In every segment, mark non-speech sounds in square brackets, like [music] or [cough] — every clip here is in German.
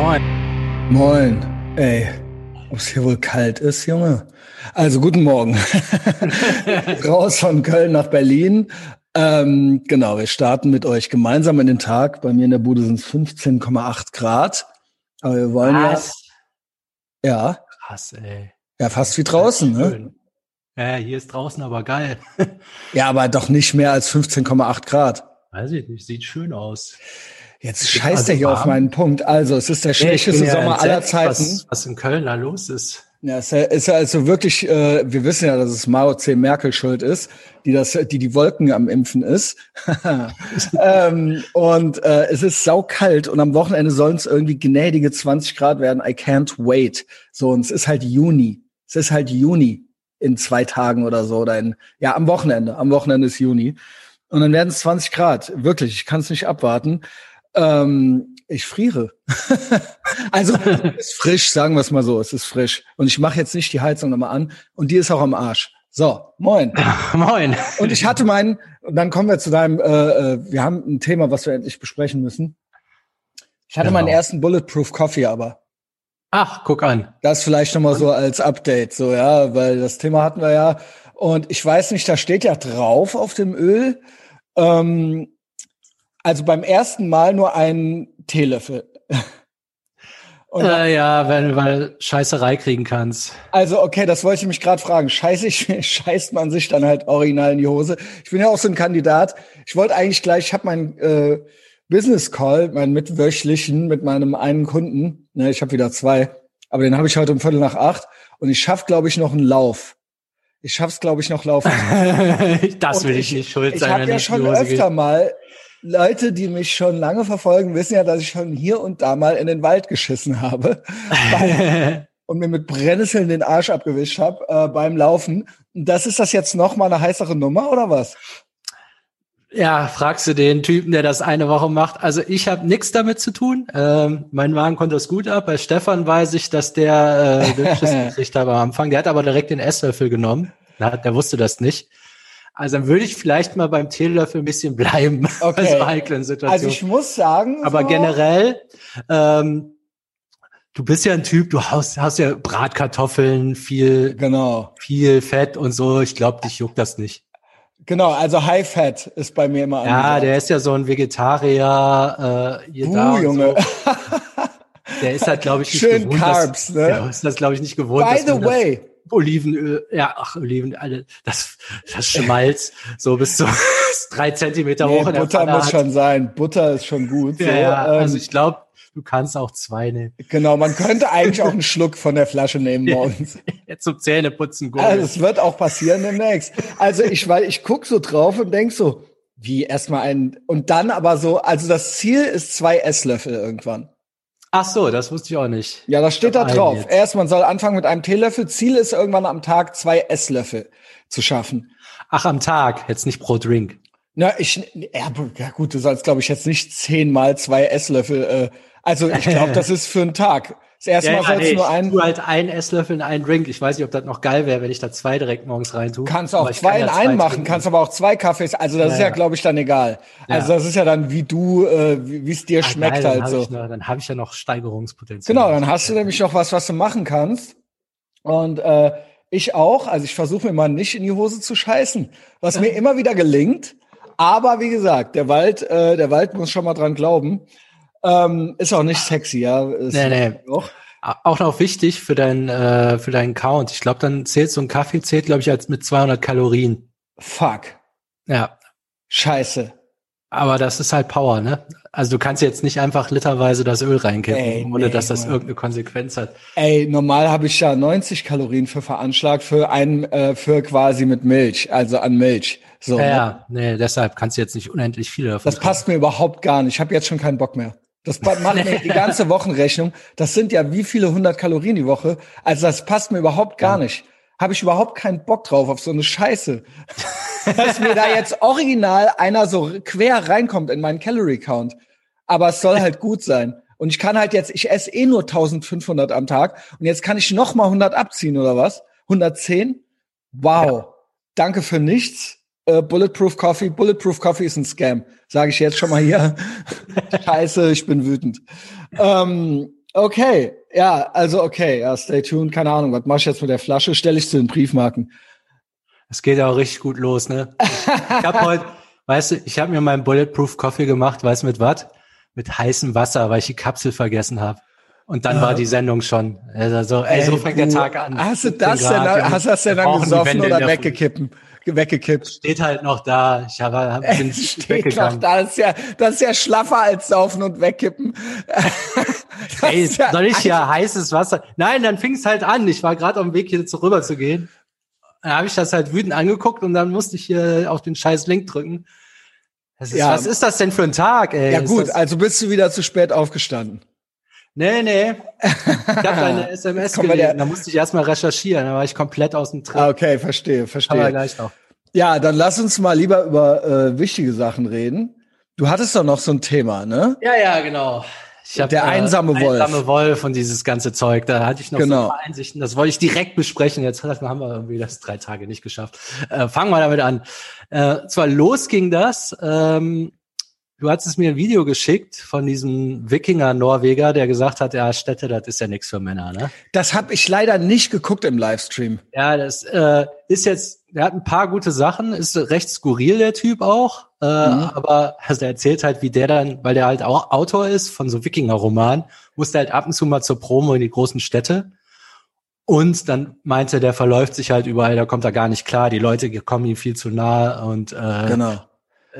Moin. Moin. Ey, ob es hier wohl kalt ist, Junge? Also guten Morgen. [laughs] Raus von Köln nach Berlin. Ähm, genau, wir starten mit euch gemeinsam in den Tag. Bei mir in der Bude sind es 15,8 Grad. Aber wir wollen Was? ja. Ja. Krass, ey. Ja, fast wie draußen, ne? Ja, hier ist draußen aber geil. Ja, aber doch nicht mehr als 15,8 Grad. Weiß ich nicht, sieht schön aus. Jetzt scheißt also er hier auf warm. meinen Punkt. Also, es ist der schlechteste ja Sommer aller Zeiten. Was, was in Köln da los ist. Ja, es ist also wirklich, äh, wir wissen ja, dass es Mao C. Merkel schuld ist, die das, die die Wolken am Impfen ist. [laughs] ähm, und äh, es ist saukalt und am Wochenende sollen es irgendwie gnädige 20 Grad werden. I can't wait. So, und es ist halt Juni. Es ist halt Juni in zwei Tagen oder so. Oder in, ja, am Wochenende. Am Wochenende ist Juni. Und dann werden es 20 Grad. Wirklich, ich kann es nicht abwarten. Ähm, ich friere. [laughs] also es ist frisch, sagen wir es mal so, es ist frisch. Und ich mache jetzt nicht die Heizung nochmal an. Und die ist auch am Arsch. So, moin. Moin. Und ich hatte meinen, und dann kommen wir zu deinem, äh, äh, wir haben ein Thema, was wir endlich besprechen müssen. Ich hatte Genau. meinen ersten Bulletproof Coffee aber. Ach, guck an. Das vielleicht nochmal so als Update, so, ja, weil das Thema hatten wir ja. Und ich weiß nicht, da steht ja drauf auf dem Öl, ähm, also beim ersten Mal nur ein Teelöffel. [laughs] Äh, ja, wenn, weil Scheißerei kriegen kannst. Also, okay, das wollte ich mich gerade fragen. Scheiße, ich, [laughs] scheißt man sich dann halt original in die Hose? Ich bin ja auch so ein Kandidat. Ich wollte eigentlich gleich, ich habe meinen äh, Business Call, meinen mitwöchlichen mit meinem einen Kunden. Ne, ich habe wieder zwei, aber den habe ich heute um Viertel nach acht und ich schaff, glaube ich, noch einen Lauf. Ich schaff's, glaube ich, noch laufen. [laughs] das Und will ich nicht schuld Ich sein, habe wenn ja schon öfter geht. mal Leute, die mich schon lange verfolgen, wissen ja, dass ich schon hier und da mal in den Wald geschissen habe [laughs] und mir mit Brennnesseln den Arsch abgewischt habe äh, beim Laufen. Das ist das jetzt noch mal eine heißere Nummer oder was? Ja, fragst du den Typen, der das eine Woche macht. Also ich habe nichts damit zu tun. Ähm, mein Magen konnte das gut ab. Bei Stefan weiß ich, dass der äh, [laughs] gekriegt hat am Anfang. Der hat aber direkt den Esslöffel genommen. Na, der wusste das nicht. Also dann würde ich vielleicht mal beim Teelöffel ein bisschen bleiben Okay. [laughs] bei so heiklen Situationen. Also ich muss sagen, aber so, generell, ähm, du bist ja ein Typ, du hast, hast ja Bratkartoffeln, viel, genau, viel Fett und so. Ich glaube, dich juckt das nicht. genau. Also High Fat ist bei mir immer. Ja, angesagt. der ist ja so ein Vegetarier, äh, hier Buh, da Junge. So. Der ist halt, glaube ich, nicht Schön gewohnt. Carbs, dass, ne? Der ist das, glaube ich, nicht gewohnt. By the man das way, Olivenöl, ja, ach, Oliven, alle, das, das Schmalz, so bis zu drei Zentimeter nee, hoch in der Butter muss hat. schon sein. Butter ist schon gut. Ja, so, ja, ähm, also ich glaube, du kannst auch zwei nehmen. genau, man könnte eigentlich auch einen Schluck von der Flasche nehmen morgens. Jetzt [laughs] zum Zähneputzen gut. Also es wird auch passieren demnächst. Also ich, weil ich guck so drauf und denk so, wie erstmal ein und dann aber so, also das Ziel ist zwei Esslöffel irgendwann. Ach so, das wusste ich auch nicht. Ja, das steht da drauf. jetzt. Erst man soll anfangen mit einem Teelöffel. Ziel ist irgendwann am Tag zwei Esslöffel zu schaffen. Ach, am Tag, jetzt nicht pro Drink. Na, ich, ja, ja gut, du sollst, glaube ich, jetzt nicht zehnmal zwei Esslöffel. Äh, also ich glaube, [laughs] das ist für einen Tag. Das erste Mal sollst nee, du nur einen. tue halt einen Esslöffel in einen Drink. Ich weiß nicht, ob das noch geil wäre, wenn ich da zwei direkt morgens rein tue. Kannst auch zwei in ja einen machen, kannst aber auch zwei Kaffees. Also das Ja, ist ja, ja. glaube ich, dann egal. Also Ja. das ist ja dann, wie du, äh, wie es dir Ah, schmeckt geil, dann halt so. Noch, dann habe ich ja noch Steigerungspotenzial. Genau, dann hast du nämlich noch was, was du machen kannst. Und äh, ich auch. Also ich versuche mir mal nicht in die Hose zu scheißen, was mir immer wieder gelingt. Aber wie gesagt, der Wald, äh, der Wald muss schon mal dran glauben. Ähm, ist auch nicht sexy, ja. Ist Nee, nee. Auch. Auch noch wichtig für deinen äh, für deinen Count. Ich glaube, dann zählt so ein Kaffee zählt, glaube ich, als mit 200 Kalorien. Fuck. Ja, Scheiße. aber das ist halt Power, ne? Also du kannst jetzt nicht einfach literweise das Öl reinkippen, ohne nee, dass das Mann. irgendeine Konsequenz hat. Ey, normal habe ich ja 90 Kalorien für veranschlagt für einen, äh, für quasi mit Milch, also an Milch. So. Ja, ne? nee, deshalb kannst du jetzt nicht unendlich viele davon. Das passt mir überhaupt gar nicht. Ich habe jetzt schon keinen Bock mehr. Das macht mir die ganze [laughs] Wochenrechnung. Das sind ja wie viele hundert Kalorien die Woche. Also das passt mir überhaupt gar nicht. Habe ich überhaupt keinen Bock drauf auf so eine Scheiße. [laughs] Dass mir da jetzt original einer so quer reinkommt in meinen Calorie Count. Aber es soll halt gut sein. Und ich kann halt jetzt, ich esse eh nur 1500 am Tag und jetzt kann ich noch mal 100 abziehen oder was? 110? Wow. Danke für nichts. Äh, Bulletproof Coffee. Bulletproof Coffee ist ein Scam. Sage ich jetzt schon mal hier. [laughs] Scheiße, ich bin wütend. Ähm, okay, ja, also okay, ja, stay tuned, keine Ahnung, was mach ich jetzt mit der Flasche? Stelle ich zu den Briefmarken. Es geht ja auch richtig gut los, ne? Ich, habe heute, weißt du, ich habe mir meinen Bulletproof Coffee gemacht, weißt du mit was? Mit heißem Wasser, weil ich die Kapsel vergessen habe. Und dann ja. war die Sendung schon. Also, ey, so fängt der Tag an. Hast du das denn, hast du das denn dann gesoffen oder weggekippen? Weggekippt. Steht halt noch da. Ich habe hab, bin steht weggegangen. noch da. Das ist ja, das ist ja schlaffer als saufen und wegkippen. [laughs] Ey, ja soll ich ja heißes Wasser? Nein, dann fing es halt an. Ich war gerade auf dem Weg hier zu rüber zu gehen. Dann habe ich das halt wütend angeguckt und dann musste ich hier auf den scheiß Link drücken. Ist, ja. Was ist das denn für ein Tag, ey? Ja gut, also bist du wieder zu spät aufgestanden. Nee, nee. Ich habe deine [laughs] SMS gelesen, da musste ich erstmal recherchieren, da war ich komplett aus dem Trip. Ah, okay, verstehe, verstehe. Aber gleich noch. Ja, dann lass uns mal lieber über äh, wichtige Sachen reden. Du hattest doch noch so ein Thema, ne? Ja, ja, genau. Ich hab, der einsame äh, Wolf. Einsame Wolf und dieses ganze Zeug. Da hatte ich noch genau. so ein paar Einsichten. Das wollte ich direkt besprechen. Jetzt [laughs] haben wir irgendwie das drei Tage nicht geschafft. Äh, fangen wir damit an. Äh, zwar los ging das. Ähm, du hattest mir ein Video geschickt von diesem Wikinger-Norweger, der gesagt hat, ja, Städte, das ist ja nichts für Männer, ne? Das habe ich leider nicht geguckt im Livestream. Ja, das äh, ist jetzt, er hat ein paar gute Sachen, ist recht skurril, der Typ auch. Äh, mhm. Aber also er erzählt halt, wie der dann, weil der halt auch Autor ist von so Wikinger-Romanen, musste halt ab und zu mal zur Promo in die großen Städte. Und dann meinte, der verläuft sich halt überall, da kommt er gar nicht klar, die Leute kommen ihm viel zu nah und äh, genau.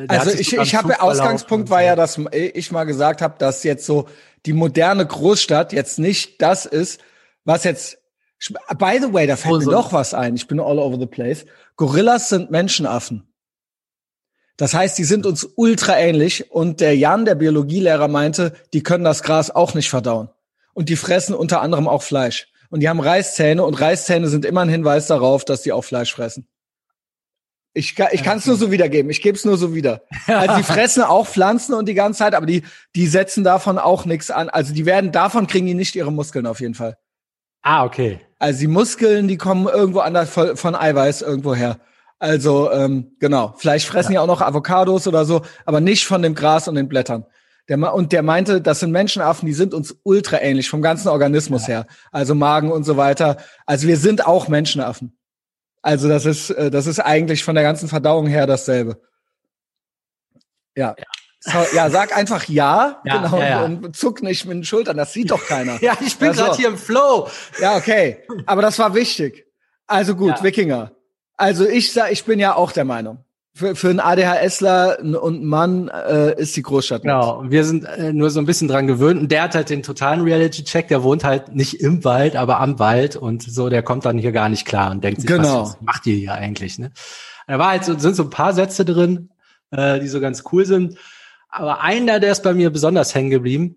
Also ich, ich habe Ausgangspunkt war ja, dass ich mal gesagt habe, dass jetzt so die moderne Großstadt jetzt nicht das ist, was jetzt By the way, da fällt oh, so. mir doch was ein. Ich bin all over the place. Gorillas sind Menschenaffen. Das heißt, die sind uns ultra ähnlich und der Jan, der Biologielehrer, meinte, die können das Gras auch nicht verdauen. Und die fressen unter anderem auch Fleisch. Und die haben Reißzähne und Reißzähne sind immer ein Hinweis darauf, dass die auch Fleisch fressen. Ich, ich kann es nur so wiedergeben. Ich gebe es nur so wieder. [laughs] Also die fressen auch Pflanzen und die ganze Zeit, aber die, die setzen davon auch nichts an. Also die werden, davon kriegen die nicht ihre Muskeln auf jeden Fall. Ah, okay. Also die Muskeln, die kommen irgendwo anders von, von Eiweiß irgendwo her. Also ähm, genau, vielleicht fressen ja. die auch noch Avocados oder so, aber nicht von dem Gras und den Blättern. Der, und der meinte, das sind Menschenaffen, die sind uns ultra ähnlich vom ganzen Organismus ja. her. Also Magen und so weiter. Also wir sind auch Menschenaffen. Also das ist, äh, das ist eigentlich von der ganzen Verdauung her dasselbe. Ja. ja. So, ja, sag einfach ja, [laughs] ja genau, ja, ja. und zuck nicht mit den Schultern, das sieht doch keiner. [laughs] ja, ich bin also, gerade hier im Flow. Ja, okay, aber das war wichtig. Also gut, Wikinger. Also ich sag, ich bin ja auch der Meinung. Für, für einen ADHSler und einen Mann äh, ist die Großstadt. Genau, wir sind äh, nur so ein bisschen dran gewöhnt. Und der hat halt den totalen Reality-Check, der wohnt halt nicht im Wald, aber am Wald und so, der kommt dann hier gar nicht klar und denkt sich, genau. was, was macht ihr hier eigentlich? Ne? Da war halt so, sind so ein paar Sätze drin, äh, die so ganz cool sind. Aber einer, der ist bei mir besonders hängen geblieben,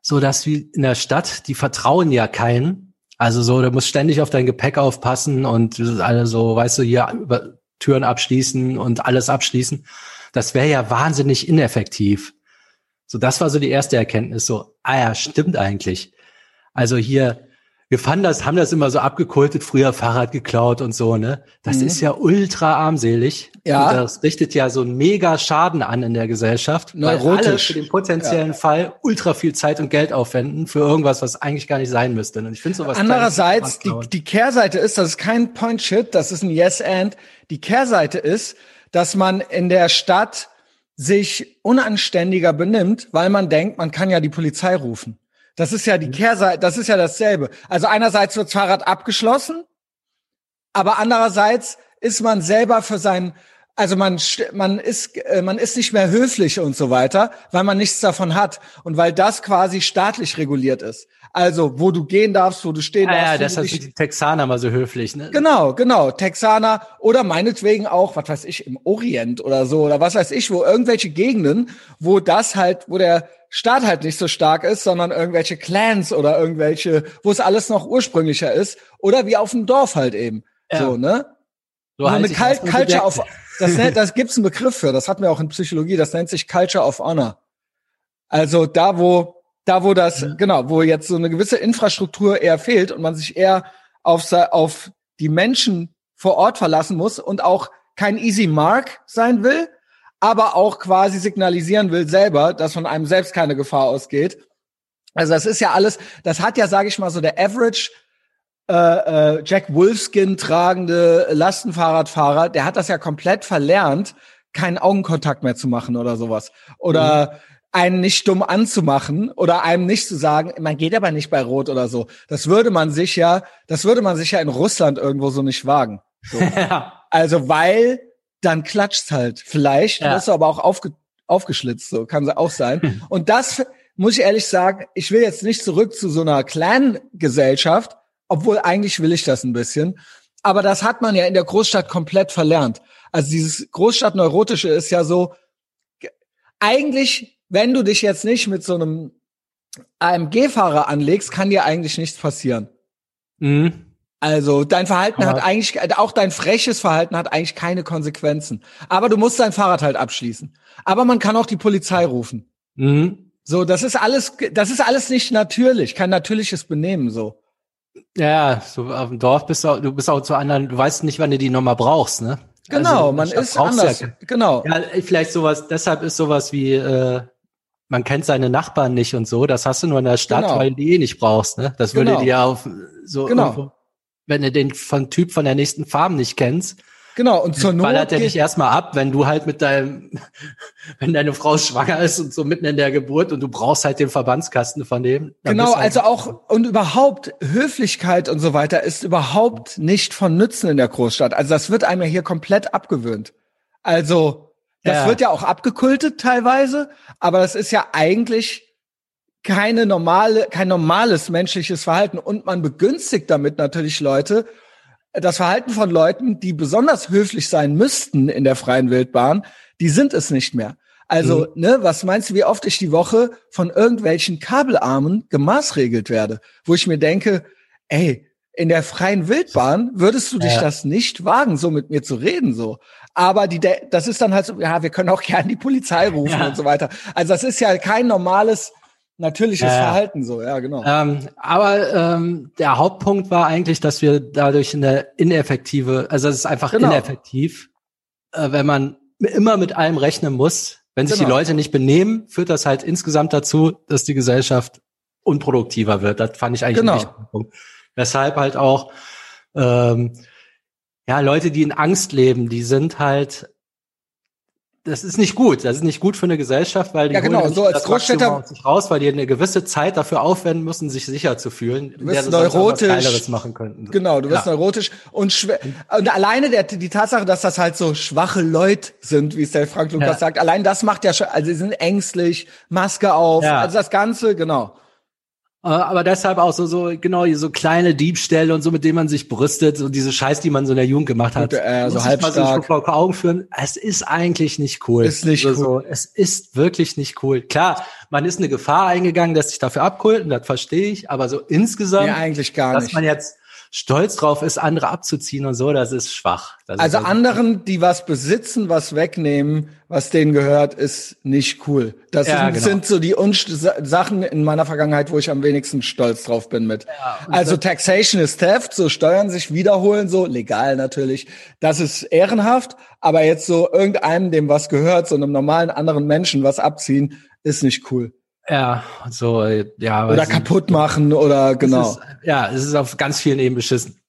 so dass wir in der Stadt, die vertrauen ja keinen, also so, du musst ständig auf dein Gepäck aufpassen und alle so, weißt du, hier über Türen abschließen und alles abschließen. Das wäre ja wahnsinnig ineffektiv. So, das war so die erste Erkenntnis. So, ah ja, stimmt eigentlich. Also hier wir fanden das, haben das immer so abgekultet, früher Fahrrad geklaut und so, ne? Das mhm. ist ja ultra armselig. Ja. Und das richtet ja so einen mega Schaden an in der Gesellschaft. Neurotisch. Weil alle für den potenziellen ja. Fall ultra viel Zeit und Geld aufwenden für irgendwas, was eigentlich gar nicht sein müsste. Und ich finde sowas. Andererseits, die, die Kehrseite ist, das ist kein Point Shit, das ist ein Yes-And. Die Kehrseite ist, dass man in der Stadt sich unanständiger benimmt, weil man denkt, man kann ja die Polizei rufen. Das ist ja die mhm. Kehrseite, das ist ja dasselbe. Also einerseits wird das Fahrrad abgeschlossen, aber andererseits ist man selber für sein, also man, man ist, äh, man ist nicht mehr höflich und so weiter, weil man nichts davon hat und weil das quasi staatlich reguliert ist. Also, wo du gehen darfst, wo du stehen ah, darfst. Ja, deshalb sind die Texaner mal so höflich, ne? Genau, genau. Texaner oder meinetwegen auch, was weiß ich, im Orient oder so oder was weiß ich, wo irgendwelche Gegenden, wo das halt, wo der Staat halt nicht so stark ist, sondern irgendwelche Clans oder irgendwelche, wo es alles noch ursprünglicher ist oder wie auf dem Dorf halt eben. Ja. So, ne? So halt eine Cult Culture of, das, nennt, [laughs] das gibt's einen Begriff für, das hatten wir auch in Psychologie, das nennt sich Culture of Honor. Also da, wo, da, wo das, mhm. genau, wo jetzt so eine gewisse Infrastruktur eher fehlt und man sich eher auf, auf die Menschen vor Ort verlassen muss und auch kein easy mark sein will, aber auch quasi signalisieren will selber, dass von einem selbst keine Gefahr ausgeht, Also das ist ja alles, das hat ja, sage ich mal, so der Average äh, äh, Jack Wolfskin tragende Lastenfahrradfahrer, der hat das ja komplett verlernt, keinen Augenkontakt mehr zu machen oder sowas. Oder mhm. einen nicht dumm anzumachen oder einem nicht zu sagen, man geht aber nicht bei Rot oder so. Das würde man sich ja, das würde man sich ja in Russland irgendwo so nicht wagen. So. [laughs] Also weil dann klatscht's halt. Vielleicht ja. du aber auch aufge aufgeschlitzt, so kann sie auch sein. Und das muss ich ehrlich sagen, ich will jetzt nicht zurück zu so einer Clan-Gesellschaft, obwohl eigentlich will ich das ein bisschen. Aber das hat man ja in der Großstadt komplett verlernt. Also dieses Großstadtneurotische ist ja so, eigentlich, wenn du dich jetzt nicht mit so einem AMG-Fahrer anlegst, kann dir eigentlich nichts passieren. Mhm. Also dein Verhalten Aber hat eigentlich, auch dein freches Verhalten hat eigentlich keine Konsequenzen. Aber du musst dein Fahrrad halt abschließen. Aber man kann auch die Polizei rufen. Mhm. So, das ist alles, das ist alles nicht natürlich, kein natürliches Benehmen so. Ja, so auf dem Dorf bist du, du bist auch zu anderen, du weißt nicht, wann du die Nummer brauchst, ne? Genau, also, man ist anders. Ja, genau. Ja, vielleicht sowas, deshalb ist sowas wie, äh, man kennt seine Nachbarn nicht und so, das hast du nur in der Stadt, genau. weil du die eh nicht brauchst, ne? Das genau. würde dir auf so genau. Irgendwo, wenn du den von Typ von der nächsten Farm nicht kennst, Genau, und zur Not. Ballert er dich erstmal ab, wenn du halt mit deinem, [laughs] wenn deine Frau schwanger ist und so mitten in der Geburt und du brauchst halt den Verbandskasten von dem. Genau, halt also auch, und überhaupt Höflichkeit und so weiter ist überhaupt nicht von Nützen in der Großstadt. Also das wird einem ja hier komplett abgewöhnt. Also, das ja. wird ja auch abgekultet teilweise, aber das ist ja eigentlich keine normale, kein normales menschliches Verhalten und man begünstigt damit natürlich Leute das Verhalten von Leuten, die besonders höflich sein müssten in der freien Wildbahn, die sind es nicht mehr. Also, mhm. ne, was meinst du, wie oft ich die Woche von irgendwelchen Kabelarmen gemaßregelt werde, wo ich mir denke, ey, in der freien Wildbahn würdest du dich ja. das nicht wagen, so mit mir zu reden, so. Aber die, das ist dann halt so, ja, wir können auch [laughs] gerne die Polizei rufen ja. und so weiter. Also das ist ja kein normales natürliches ja, Verhalten so, ja, genau. Ähm, aber ähm, der Hauptpunkt war eigentlich, dass wir dadurch eine ineffektive, also es ist einfach genau. ineffektiv, äh, wenn man immer mit allem rechnen muss. Wenn sich genau. die Leute nicht benehmen, führt das halt insgesamt dazu, dass die Gesellschaft unproduktiver wird. Das fand ich eigentlich genau. ein wichtiger Punkt. Weshalb halt auch ähm, ja Leute, die in Angst leben, die sind halt das ist nicht gut. Das ist nicht gut für eine Gesellschaft, weil die ja, genau, so als Großstädter sich raus, weil die eine gewisse Zeit dafür aufwenden müssen, sich sicher zu fühlen, du bist neurotisch, machen könnten. Genau, du wirst ja. neurotisch und schwer. Und alleine der, die Tatsache, dass das halt so schwache Leute sind, wie es der Frank Lukas ja. sagt, allein das macht ja schon, also sie sind ängstlich, Maske auf, ja. also das Ganze, genau. Äh, aber deshalb auch so, so, genau, so kleine Diebstähle und so, mit denen man sich brüstet, so diese Scheiß, die man so in der Jugend gemacht hat. äh, so halb mal so vor Augen führen. Es ist eigentlich nicht cool. Ist nicht also, cool. So, es ist wirklich nicht cool. Klar, man ist eine Gefahr eingegangen, dass sich dafür abkulten, das verstehe ich, aber so insgesamt, ja, eigentlich gar nicht. dass man jetzt stolz drauf ist, andere abzuziehen und so, das ist schwach. Das also ist anderen, die was besitzen, was wegnehmen, was denen gehört, ist nicht cool. Das ja, sind, genau. sind, so die Unst Sachen in meiner Vergangenheit, wo ich am wenigsten stolz drauf bin mit. Ja, also Taxation ist Theft, so Steuern sich wiederholen, so legal natürlich. Das ist ehrenhaft, aber jetzt so irgendeinem, dem was gehört, so einem normalen anderen Menschen was abziehen, ist nicht cool. Ja, so, ja. Oder kaputt machen oder genau. Ist, ja, es ist auf ganz vielen Ebenen beschissen.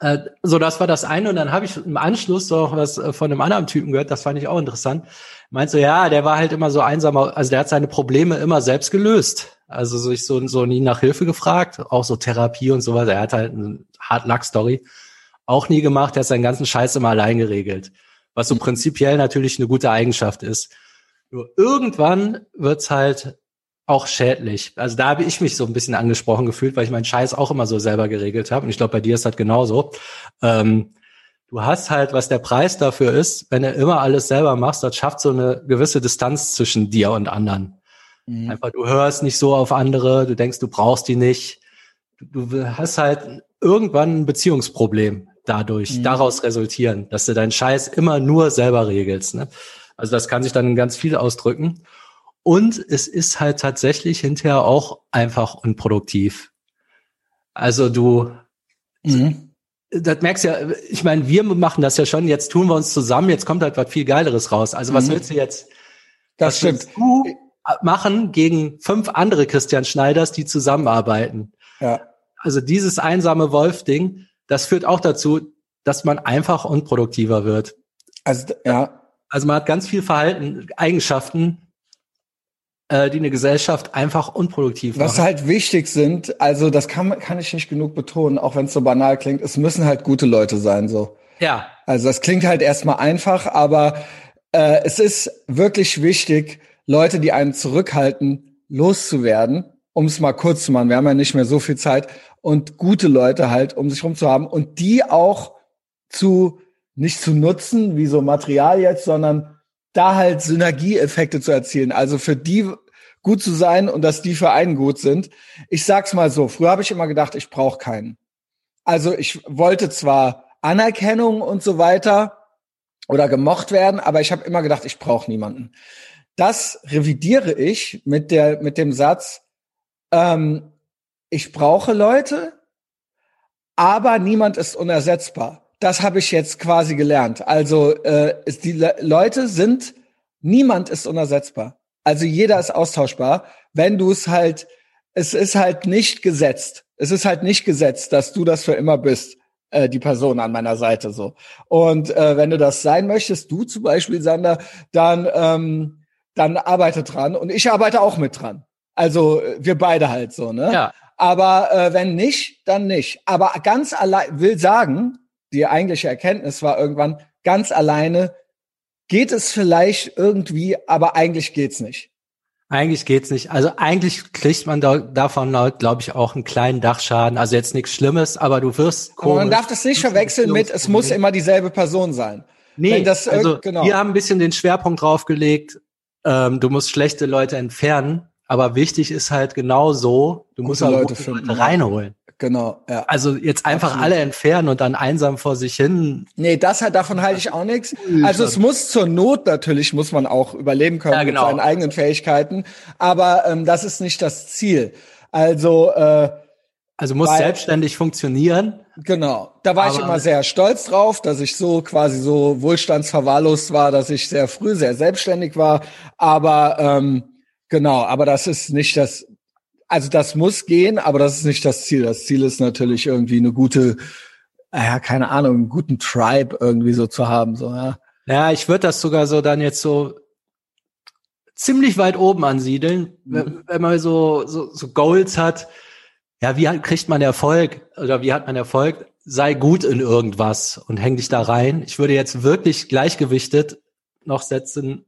Äh, so, das war das eine. Und dann habe ich im Anschluss noch was äh, von einem anderen Typen gehört, das fand ich auch interessant. Meint so, ja, der war halt immer so einsam, also der hat seine Probleme immer selbst gelöst. Also sich so, so nie nach Hilfe gefragt, auch so Therapie und sowas. Er hat halt eine Hard-Luck-Story auch nie gemacht, er hat seinen ganzen Scheiß immer allein geregelt. Was so prinzipiell natürlich eine gute Eigenschaft ist. Nur irgendwann wird's halt auch schädlich. Also da habe ich mich so ein bisschen angesprochen gefühlt, weil ich meinen Scheiß auch immer so selber geregelt habe. Und ich glaube, bei dir ist das genauso. Ähm, du hast halt, was der Preis dafür ist, wenn du immer alles selber machst, das schafft so eine gewisse Distanz zwischen dir und anderen. Mhm. Einfach, du hörst nicht so auf andere, du denkst, du brauchst die nicht. Du, du hast halt irgendwann ein Beziehungsproblem dadurch, mhm. daraus resultieren, dass du deinen Scheiß immer nur selber regelst. Ne? Also das kann sich dann ganz viel ausdrücken. Und es ist halt tatsächlich hinterher auch einfach unproduktiv. Also du, mhm. das merkst ja, ich meine, wir machen das ja schon, jetzt tun wir uns zusammen, jetzt kommt halt was viel Geileres raus. Also was mhm. willst du jetzt? Das stimmt. Du machen gegen fünf andere Christian Schneiders, die zusammenarbeiten. Ja. Also dieses einsame Wolf-Ding, das führt auch dazu, dass man einfach unproduktiver wird. Also, ja. Also man hat ganz viel Verhalten, Eigenschaften, äh, die eine Gesellschaft einfach unproduktiv Was machen. halt wichtig sind, also das kann, kann ich nicht genug betonen, auch wenn es so banal klingt, es müssen halt gute Leute sein, so. Ja, Also das klingt halt erstmal einfach, aber äh, es ist wirklich wichtig, Leute, die einen zurückhalten, loszuwerden, um es mal kurz zu machen. Wir haben ja nicht mehr so viel Zeit und gute Leute halt um sich rum zu haben und die auch zu nicht zu nutzen wie so Material jetzt, sondern da halt Synergieeffekte zu erzielen. Also für die gut zu sein und dass die für einen gut sind. Ich sag's mal so, früher habe ich immer gedacht, ich brauche keinen. Also ich wollte zwar Anerkennung und so weiter oder gemocht werden, aber ich habe immer gedacht, ich brauche niemanden. Das revidiere ich mit der mit dem Satz, ähm, ich brauche Leute, aber niemand ist unersetzbar. Das habe ich jetzt quasi gelernt. Also äh, ist die Le Leute sind, niemand ist unersetzbar. Also jeder ist austauschbar, wenn du es halt, es ist halt nicht gesetzt. Es ist halt nicht gesetzt, dass du das für immer bist, äh, die Person an meiner Seite so. Und äh, wenn du das sein möchtest, du zum Beispiel, Sander, dann ähm, dann arbeite dran und ich arbeite auch mit dran. Also wir beide halt so, ne? ja. Aber äh, wenn nicht, dann nicht. Aber ganz allein will sagen, die eigentliche Erkenntnis war irgendwann, ganz alleine geht es vielleicht irgendwie, aber eigentlich geht's nicht. Eigentlich geht's nicht. Also eigentlich kriegt man da, davon, glaube ich, auch einen kleinen Dachschaden. Also jetzt nichts Schlimmes, aber du wirst Aber man komisch. darf das nicht verwechseln mit, es muss immer dieselbe Person sein. Nee, das also genau. wir haben ein bisschen den Schwerpunkt draufgelegt, ähm, du musst schlechte Leute entfernen, aber wichtig ist halt genau so, du musst auch Leute gute Leute reinholen. Genau, ja. Also jetzt einfach Absolut. alle entfernen und dann einsam vor sich hin. Nee, das halt, davon halte ich auch nichts. Also es muss zur Not natürlich, muss man auch überleben können Ja, genau. mit seinen eigenen Fähigkeiten. Aber ähm, das ist nicht das Ziel. Also äh, Also muss Weil- selbstständig funktionieren. Genau. Da war ich immer sehr stolz drauf, dass ich so quasi so wohlstandsverwahrlost war, dass ich sehr früh sehr selbstständig war. Aber ähm, genau, aber das ist nicht das, also das muss gehen, aber das ist nicht das Ziel. Das Ziel ist natürlich irgendwie eine gute, ja, keine Ahnung, einen guten Tribe irgendwie so zu haben. So, ja. Ja, ich würde das sogar so dann jetzt so ziemlich weit oben ansiedeln, Mhm. wenn, wenn man so, so, so Goals hat. Ja, wie hat, kriegt man Erfolg oder wie hat man Erfolg? Sei gut in irgendwas und häng dich da rein. Ich würde jetzt wirklich gleichgewichtet noch setzen,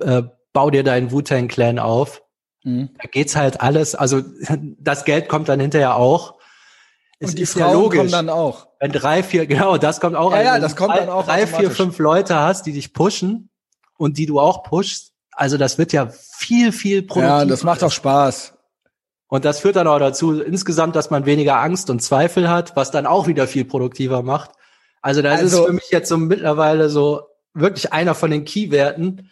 äh, bau dir deinen Wu-Tang Clan auf. Mhm. Da geht's halt alles, also [laughs] das Geld kommt dann hinterher auch. Es Und die ist Frauen ja logisch. kommen dann auch. Wenn drei, vier, genau, das kommt auch. Ja, an. ja, Wenn das kommt drei, dann auch Drei, vier, fünf Leute hast, die dich pushen und die du auch pushst. Also das wird ja viel, viel produktiver. Ja, das macht auch Spaß. Und das führt dann auch dazu, insgesamt, dass man weniger Angst und Zweifel hat, was dann auch wieder viel produktiver macht. Also das Also- ist für mich jetzt so mittlerweile so wirklich einer von den Keywerten.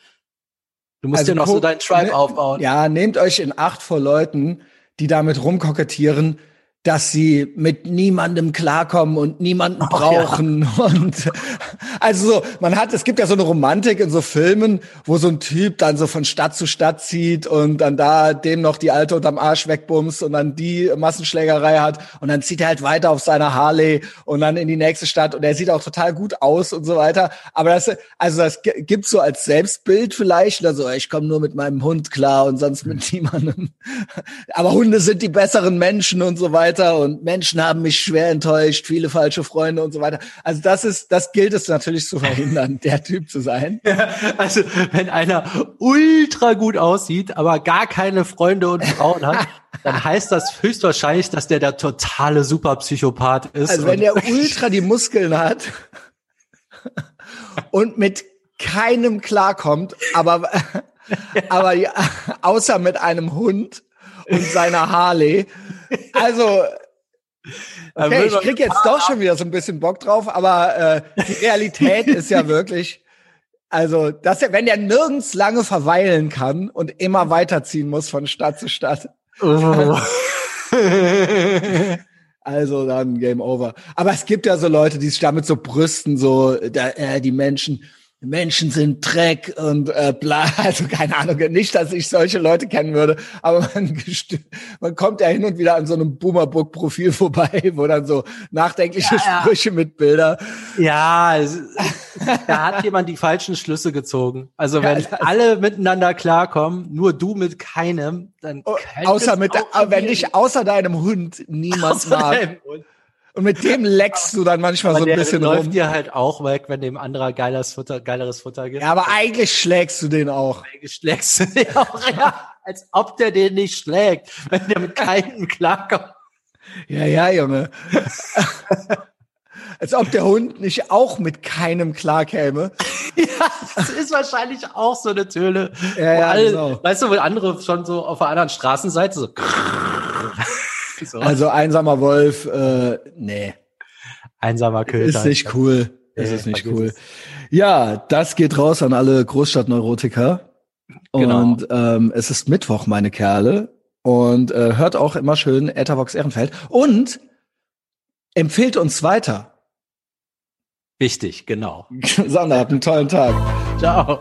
Du musst Also dir noch so deinen Tribe ne- aufbauen. Ja, nehmt euch in Acht vor Leuten, die damit rumkokettieren, dass sie mit niemandem klarkommen und niemanden brauchen [laughs] und also so, man hat es gibt ja so eine Romantik in so Filmen, wo so ein Typ dann so von Stadt zu Stadt zieht und dann da dem noch die alte unterm Arsch wegbumst und dann die Massenschlägerei hat und dann zieht er halt weiter auf seiner Harley und dann in die nächste Stadt und er sieht auch total gut aus und so weiter, aber das also das gi- gibt's so als Selbstbild vielleicht, also ich komme nur mit meinem Hund klar und sonst mit [laughs] niemandem. Aber Hunde sind die besseren Menschen und so weiter und Menschen haben mich schwer enttäuscht, viele falsche Freunde und so weiter. Also das ist, das gilt es natürlich zu verhindern, [laughs] der Typ zu sein. Also wenn einer ultra gut aussieht, aber gar keine Freunde und Frauen hat, [laughs] dann heißt das höchstwahrscheinlich, dass der der totale Superpsychopath ist. Also wenn der ultra die Muskeln hat [laughs] und mit keinem klarkommt, aber, aber ja, außer mit einem Hund und seiner Harley. Also, [laughs] okay, ich krieg jetzt doch schon wieder so ein bisschen Bock drauf, aber äh, die Realität [laughs] ist ja wirklich, also, dass er, wenn der nirgends lange verweilen kann und immer weiterziehen muss von Stadt zu Stadt, Oh. [laughs] Also dann Game Over. Aber es gibt ja so Leute, die sich damit so brüsten, so da, äh, die Menschen, Menschen sind Dreck und äh, bla, [laughs] also keine Ahnung, nicht, dass ich solche Leute kennen würde, aber man, [laughs] man kommt ja hin und wieder an so einem Boomerbook-Profil vorbei, [laughs] wo dann so nachdenkliche ja, Sprüche ja. mit Bilder. Ja, da hat jemand die falschen Schlüsse gezogen. Also wenn ja, alle miteinander klarkommen, nur du mit keinem, dann oh, außer mit, wenn ich außer deinem Hund niemand mag. Und mit dem leckst du dann manchmal aber so ein bisschen läuft rum. dir halt auch weg, wenn dem anderer geileres Futter, geileres Futter gibt. Ja, aber eigentlich schlägst du den auch. Eigentlich schlägst du den auch, [laughs] ja. Als ob der den nicht schlägt, wenn der mit keinem klarkommt. Ja, ja, Junge. [laughs] Als ob der Hund nicht auch mit keinem klarkäme. [laughs] ja, das ist wahrscheinlich auch so eine Töle. Ja, ja, alle, genau. Weißt du, wo andere schon so auf der anderen Straßenseite so [laughs] so. Also einsamer Wolf, äh, nee. Einsamer Köter. Ist nicht cool. Das nee, ist nicht cool. Ja, das geht raus an alle Großstadtneurotiker. Genau. Und ähm, es ist Mittwoch, meine Kerle. Und äh, hört auch immer schön Etavox Ehrenfeld. Und empfehlt uns weiter. Wichtig, genau. [laughs] Sander, habt einen tollen Tag. Ciao.